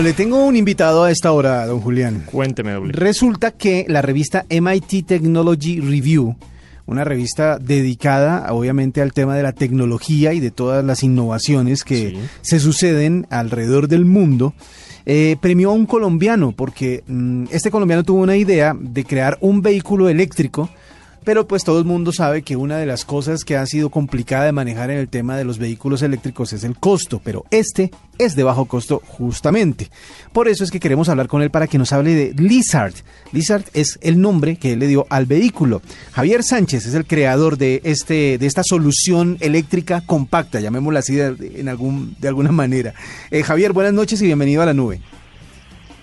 Le tengo un invitado a esta hora, don Julián. Cuénteme, doble. Resulta que la revista MIT Technology Review una revista dedicada obviamente al tema de la tecnología y de todas las innovaciones que sí. se suceden alrededor del mundo. Eh, premió a un colombiano porque mmm, este colombiano tuvo una idea de crear un vehículo eléctrico pero pues todo el mundo sabe que una de las cosas que ha sido complicada de manejar en el tema de los vehículos eléctricos es el costo, pero este es de bajo costo justamente. Por eso es que queremos hablar con él para que nos hable de Lizard. Lizard es el nombre que él le dio al vehículo. Javier Sánchez es el creador de, este, de esta solución eléctrica compacta, llamémosla así de, en algún, de alguna manera. Eh, Javier, buenas noches y bienvenido a la nube.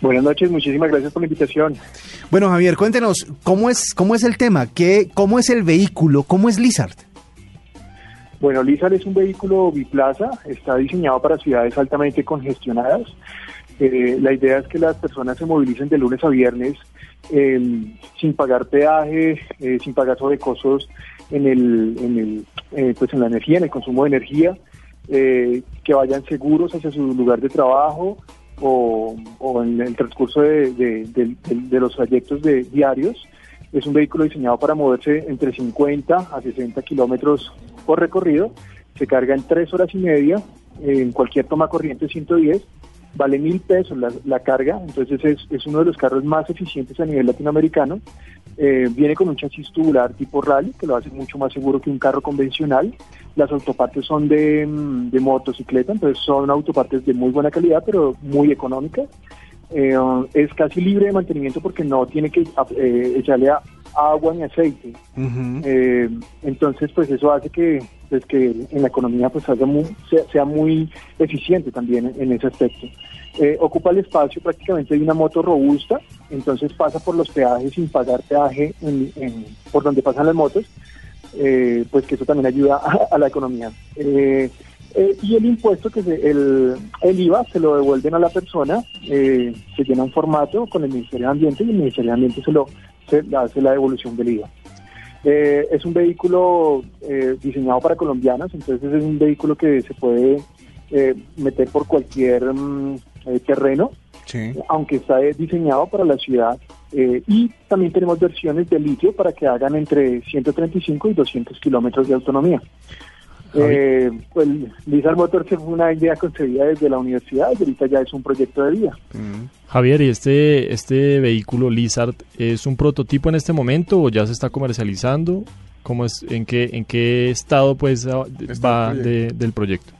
Buenas noches, muchísimas gracias por la invitación. Bueno, Javier, cuéntenos, ¿cómo es, cómo es el tema? ¿Qué, ¿Cómo es el vehículo? ¿Cómo es Lizard? Bueno, Lizard es un vehículo biplaza, está diseñado para ciudades altamente congestionadas. Eh, la idea es que las personas se movilicen de lunes a viernes eh, sin pagar peaje, eh, sin pagar sobrecostos en, el, en, el, pues en la energía, en el consumo de energía, que vayan seguros hacia su lugar de trabajo, o, o, en el transcurso de, de, de, de, los trayectos de diarios. Es un vehículo diseñado para moverse entre 50 a 60 kilómetros por recorrido. Se carga en tres horas y media en cualquier toma corriente 110. Vale mil pesos la, la carga, entonces es, es, uno de los carros más eficientes a nivel latinoamericano. Eh, viene con un chasis tubular tipo rally, que lo hace mucho más seguro que un carro convencional. Las autopartes son de, de motocicleta, entonces son autopartes de muy buena calidad, pero muy económicas. Eh, es casi libre de mantenimiento porque no tiene que eh, echarle a, agua ni aceite. Uh -huh. eh, entonces, pues eso hace que, pues, que en la economía pues haga muy, sea, sea, muy eficiente también en, en ese aspecto. Eh, ocupa el espacio prácticamente de una moto robusta, entonces pasa por los peajes sin pagar peaje en, por donde pasan las motos, eh, pues que eso también ayuda a, la economía. Eh, eh, y el impuesto que se, el, el, IVA se lo devuelven a la persona, eh, se llena un formato con el Ministerio de Ambiente y el Ministerio de Ambiente se lo se hace la devolución del IVA. Eh, es un vehículo diseñado para colombianas, entonces es un vehículo que se puede meter por cualquier um, terreno, sí. aunque está diseñado para la ciudad. y también tenemos versiones de litio para que hagan entre 135 y 200 kilómetros de autonomía. Eh, pues Lizard Motors fue una idea concebida desde la universidad y ahorita ya es un proyecto de vida. Mm. Javier, ¿y este, este vehículo Lizard es un prototipo en este momento o ya se está comercializando? ¿Cómo es, en, qué, ¿En qué estado pues va de, del proyecto?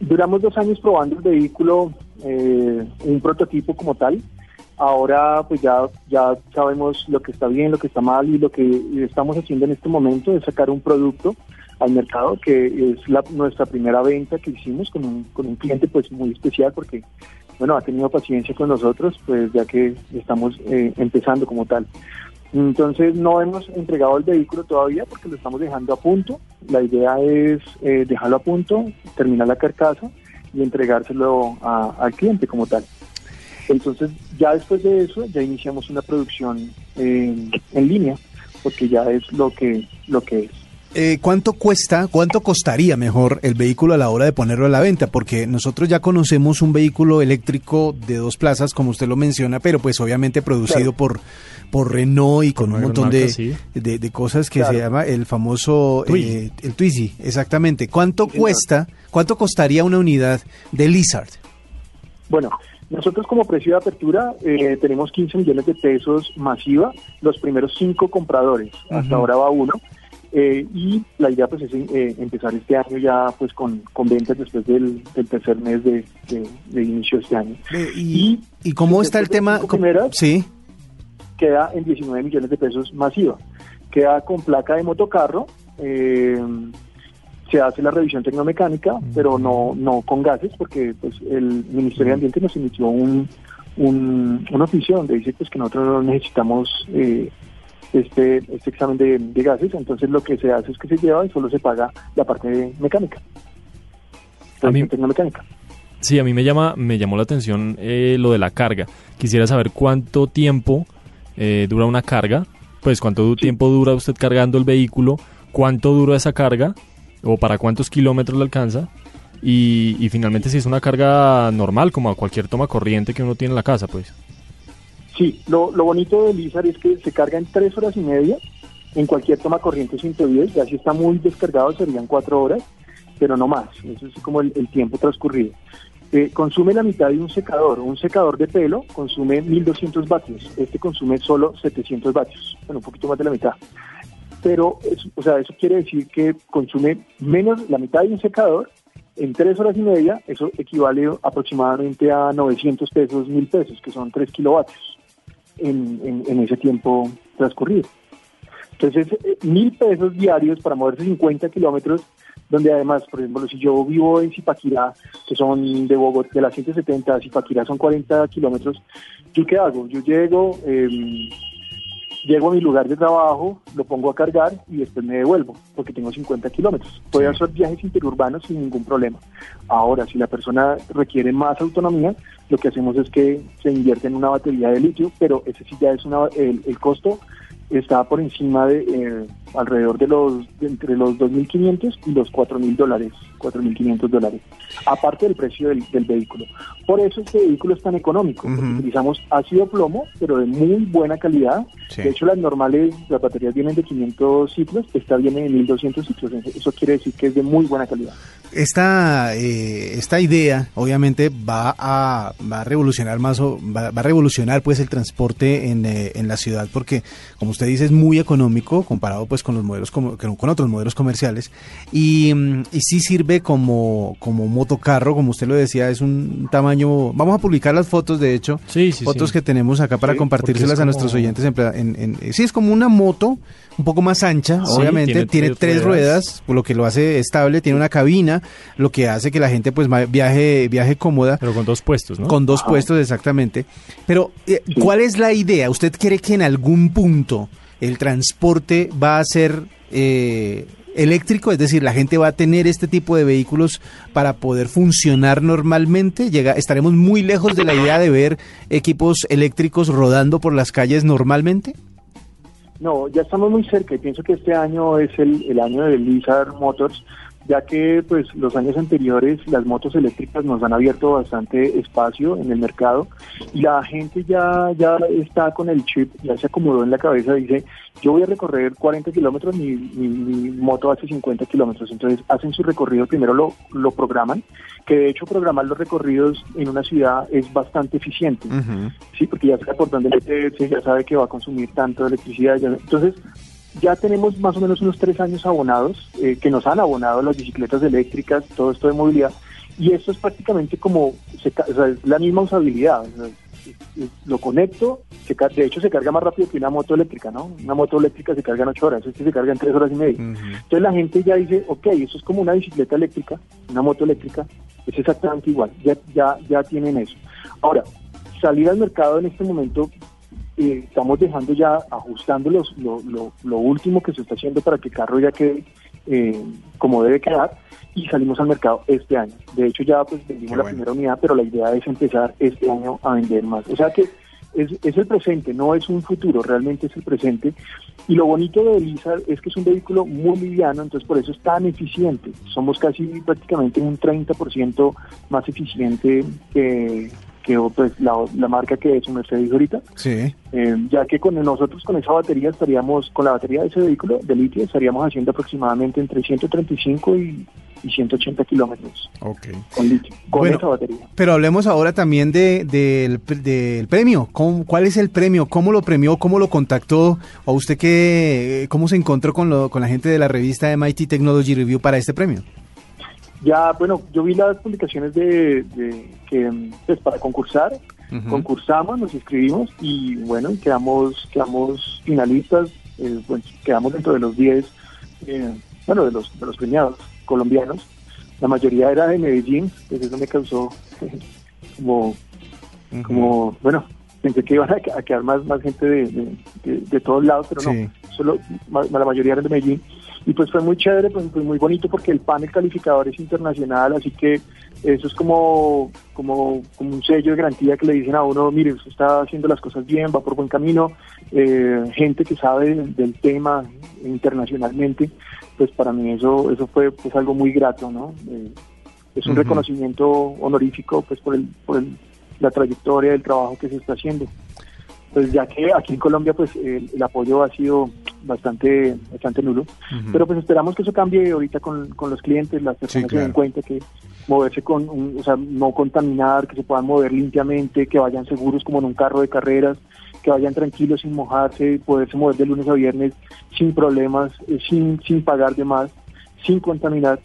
Duramos dos años probando el vehículo, eh, un prototipo como tal. Ahora pues ya, ya sabemos lo que está bien, lo que está mal y lo que estamos haciendo en este momento es sacar un producto al mercado, que es la, nuestra primera venta que hicimos con un, con un cliente pues muy especial porque bueno ha tenido paciencia con nosotros pues ya que estamos eh, empezando como tal. Entonces no hemos entregado el vehículo todavía porque lo estamos dejando a punto. La idea es eh, dejarlo a punto, terminar la carcasa y entregárselo a, al cliente como tal. Entonces ya después de eso ya iniciamos una producción eh, en línea porque ya es lo que lo que es. Eh, ¿Cuánto cuesta, cuánto costaría mejor el vehículo a la hora de ponerlo a la venta? Porque nosotros ya conocemos un vehículo eléctrico de dos plazas, como usted lo menciona, pero pues obviamente producido claro. por, por Renault y con, con un montón marca, de, sí. de, de, cosas que claro. se llama el famoso eh, el Twizy, exactamente. ¿Cuánto cuesta, cuánto costaría una unidad de Lizard? Bueno, nosotros como precio de apertura eh, tenemos 15 millones de pesos masiva, los primeros cinco compradores, uh -huh. hasta ahora va uno. Eh, y la idea pues es eh, empezar este año ya pues con, con ventas después del, del tercer mes de, de, de, inicio de este año. ¿Y, y, ¿y cómo está el tema? Primeras, sí. Queda en 19 millones de pesos masiva. Queda con placa de motocarro, eh, se hace la revisión tecnomecánica, pero no, no con gases, porque pues el Ministerio de Ambiente nos emitió un, un, oficio donde dice pues que nosotros no necesitamos eh, este, este examen de, gases, entonces lo que se hace es que se lleva y solo se paga la parte mecánica, a mí, tecnomecánica. Sí, a mí me llama, me llamó la atención eh, lo de la carga. Quisiera saber cuánto tiempo eh, dura una carga, pues cuánto tiempo dura usted cargando el vehículo, cuánto dura esa carga o para cuántos kilómetros le alcanza y, finalmente si es una carga normal como a cualquier toma corriente que uno tiene en la casa, pues. Sí, lo, bonito de Lizar es que se carga en tres horas y media en cualquier toma corriente 110, ya si está muy descargado serían cuatro horas, pero no más, eso es como el, tiempo transcurrido. Eh, consume la mitad de un secador, un secador de pelo consume 1200 vatios, este consume solo 700 vatios, bueno, un poquito más de la mitad pero o sea, eso quiere decir que consume menos la mitad de un secador en tres horas y media, eso equivale aproximadamente a 900 pesos, 1000 pesos, que son 3 kilovatios en, en, ese tiempo transcurrido. Entonces, eh, mil pesos diarios para moverse 50 kilómetros, donde además, por ejemplo, si yo vivo en Zipaquirá, que son de Bogotá, de las 170 a Zipaquirá son 40 kilómetros, ¿yo qué hago? Yo llego, eh, Llego a mi lugar de trabajo, lo pongo a cargar y después me devuelvo, porque tengo 50 kilómetros. Puedo hacer viajes interurbanos sin ningún problema. Ahora, si la persona requiere más autonomía, lo que hacemos es que se invierte en una batería de litio, pero ese sí ya es una, el, el costo está por encima de eh, alrededor de los entre los 2.500 y los 4.000 dólares, 4.500 dólares, aparte del precio del, vehículo. Por eso este vehículo es tan económico, utilizamos ácido plomo, pero de muy buena calidad. De hecho, las normales, las baterías vienen de 500 ciclos, esta viene de 1.200 ciclos, eso quiere decir que es de muy buena calidad. Esta, eh, esta idea, obviamente, va a, va a revolucionar más, o, va, a revolucionar pues el transporte en, eh, en la ciudad, porque, como usted dice, es muy económico comparado pues con los modelos con, con otros modelos comerciales y, mm, y sí sirve como, como motocarro, como usted lo decía, es un tamaño. Vamos a publicar las fotos, de hecho, sí, fotos que tenemos acá para compartírselas a nuestros oyentes. En, en, sí, es como una moto un poco más ancha, obviamente, tiene, tres, ruedas. por lo que lo hace estable, tiene una cabina, lo que hace que la gente pues viaje, viaje cómoda. Pero con dos puestos, ¿no? Con dos puestos, exactamente. Pero, eh, ¿cuál es la idea? ¿Usted cree que en algún punto el transporte va a ser eh, eléctrico, es decir, la gente va a tener este tipo de vehículos para poder funcionar normalmente. Llega, estaremos muy lejos de la idea de ver equipos eléctricos rodando por las calles normalmente. No, ya estamos muy cerca y pienso que este año es el, el año de Lizard Motors ya que pues los años anteriores las motos eléctricas nos han abierto bastante espacio en el mercado y la gente ya ya está con el chip, ya se acomodó en la cabeza, dice yo voy a recorrer 40 kilómetros, mi, mi, moto hace 50 kilómetros, entonces hacen su recorrido, primero lo, lo programan, que de hecho programar los recorridos en una ciudad es bastante eficiente, sí, porque ya sabe por dónde meterse, ya sabe que va a consumir tanto electricidad, entonces ya tenemos más o menos unos tres años abonados, eh, que nos han abonado las bicicletas eléctricas, todo esto de movilidad, y esto es prácticamente como, la misma usabilidad. lo conecto, de hecho se carga más rápido que una moto eléctrica, ¿no? Una moto eléctrica se carga en ocho horas, este se carga en tres horas y media. Entonces la gente ya dice, ok, eso es como una bicicleta eléctrica, una moto eléctrica, es exactamente igual, ya, ya, ya tienen eso. Ahora, salir al mercado en este momento eh, estamos dejando ya, ajustando los, lo, lo, último que se está haciendo para que el carro ya quede eh, como debe quedar y salimos al mercado este año. De hecho ya pues vendimos la primera unidad, pero la idea es empezar este año a vender más. O sea que es, es, el presente, no es un futuro, realmente es el presente. Y lo bonito de Elisa es que es un vehículo muy liviano, entonces por eso es tan eficiente. Somos casi prácticamente un 30% más eficiente que, que pues la, la marca que es un Mercedes ahorita. Sí. Eh, ya que con nosotros con esa batería estaríamos, con la batería de ese vehículo de litio, estaríamos haciendo aproximadamente entre 135 y, 180 kilómetros. Ok. Con litio, con esa batería. Pero hablemos ahora también de, del, del premio. ¿Cuál es el premio? ¿Cómo lo premió? ¿Cómo lo contactó? ¿O usted qué, cómo se encontró con, lo, con la gente de la revista MIT Technology Review para este premio? Ya, bueno, yo vi las publicaciones de, que pues para concursar, concursamos, nos inscribimos y bueno, quedamos quedamos finalistas, eh, quedamos dentro de los 10, eh, bueno, de los de los premiados colombianos. La mayoría era de Medellín, pues eso me causó como, como bueno, pensé que iban a, quedar más, más gente de, de, todos lados, pero no, solo la mayoría era de Medellín. Y pues fue muy chévere, pues muy bonito porque el panel calificador es internacional, así que eso es como, como, como un sello de garantía que le dicen a uno, mire, usted está haciendo las cosas bien, va por buen camino, eh, gente que sabe del, tema internacionalmente, pues para mí eso, eso fue pues algo muy grato, ¿no? Eh, es un reconocimiento honorífico pues por el, por el, la trayectoria del trabajo que se está haciendo. Pues ya que aquí en Colombia pues el, apoyo ha sido bastante bastante nulo, pero pues esperamos que eso cambie ahorita con, con los clientes, las personas se den cuenta que moverse con, o sea, no contaminar, que se puedan mover limpiamente, que vayan seguros como en un carro de carreras, que vayan tranquilos sin mojarse, poderse mover de lunes a viernes sin problemas, eh, sin, sin pagar de más, sin contaminar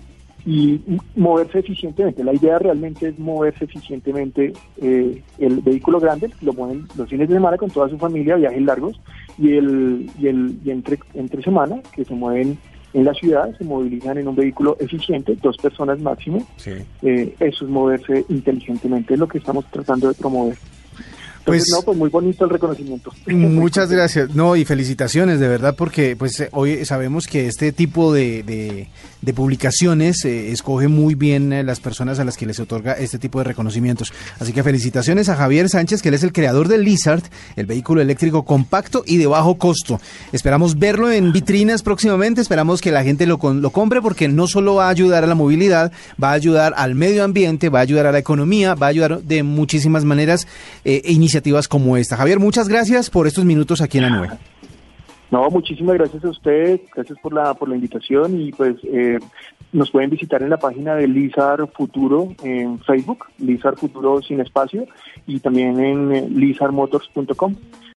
y moverse eficientemente. La idea realmente es moverse eficientemente eh, el vehículo grande, lo mueven los fines de semana con toda su familia, viajes largos, y el, y el y entre, entre semana, que se mueven en la ciudad, se movilizan en un vehículo eficiente, dos personas máximo. Eh, eso es moverse inteligentemente, es lo que estamos tratando de promover pues, no, pues muy bonito el reconocimiento. Muchas gracias. No, y felicitaciones, de verdad, porque pues hoy sabemos que este tipo de, de, publicaciones eh, escoge muy bien eh, las personas a las que les otorga este tipo de reconocimientos. Así que felicitaciones a Javier Sánchez, que él es el creador del Lizard, el vehículo eléctrico compacto y de bajo costo. Esperamos verlo en vitrinas próximamente, esperamos que la gente lo, lo compre porque no solo va a ayudar a la movilidad, va a ayudar al medio ambiente, va a ayudar a la economía, va a ayudar de muchísimas maneras eh, iniciativas como esta. Javier, muchas gracias por estos minutos aquí en la. No, muchísimas gracias a usted, gracias por la, por la invitación y pues eh, nos pueden visitar en la página de Lizar Futuro en Facebook, Lizar Futuro sin espacio y también en eh, lizarmotors.com.